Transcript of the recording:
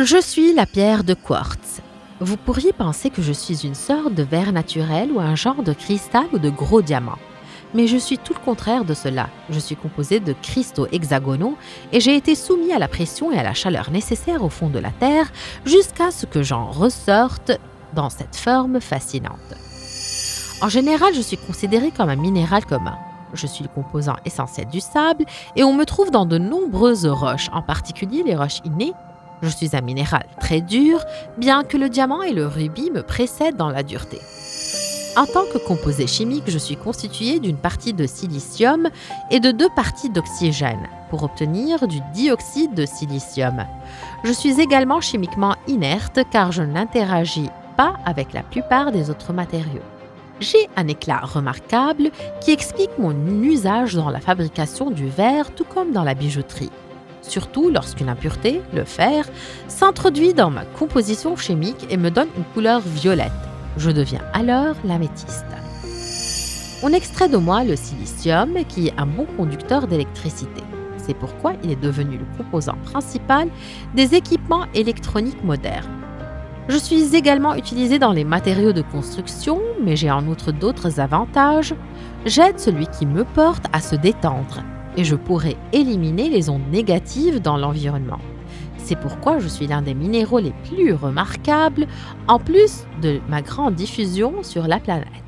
Je suis la pierre de quartz. Vous pourriez penser que je suis une sorte de verre naturel ou un genre de cristal ou de gros diamant. Mais je suis tout le contraire de cela. Je suis composé de cristaux hexagonaux et j'ai été soumis à la pression et à la chaleur nécessaires au fond de la Terre jusqu'à ce que j'en ressorte dans cette forme fascinante. En général, je suis considéré comme un minéral commun. Je suis le composant essentiel du sable et on me trouve dans de nombreuses roches, en particulier les roches innées. Je suis un minéral très dur, bien que le diamant et le rubis me précèdent dans la dureté. En tant que composé chimique, je suis constitué d'une partie de silicium et de deux parties d'oxygène pour obtenir du dioxyde de silicium. Je suis également chimiquement inerte car je n'interagis pas avec la plupart des autres matériaux. J'ai un éclat remarquable qui explique mon usage dans la fabrication du verre tout comme dans la bijouterie. Surtout lorsqu'une impureté, le fer, s'introduit dans ma composition chimique et me donne une couleur violette. Je deviens alors l'améthyste. On extrait de moi le silicium qui est un bon conducteur d'électricité. C'est pourquoi il est devenu le composant principal des équipements électroniques modernes. Je suis également utilisé dans les matériaux de construction, mais j'ai en outre d'autres avantages. J'aide celui qui me porte à se détendre et je pourrais éliminer les ondes négatives dans l'environnement. C'est pourquoi je suis l'un des minéraux les plus remarquables, en plus de ma grande diffusion sur la planète.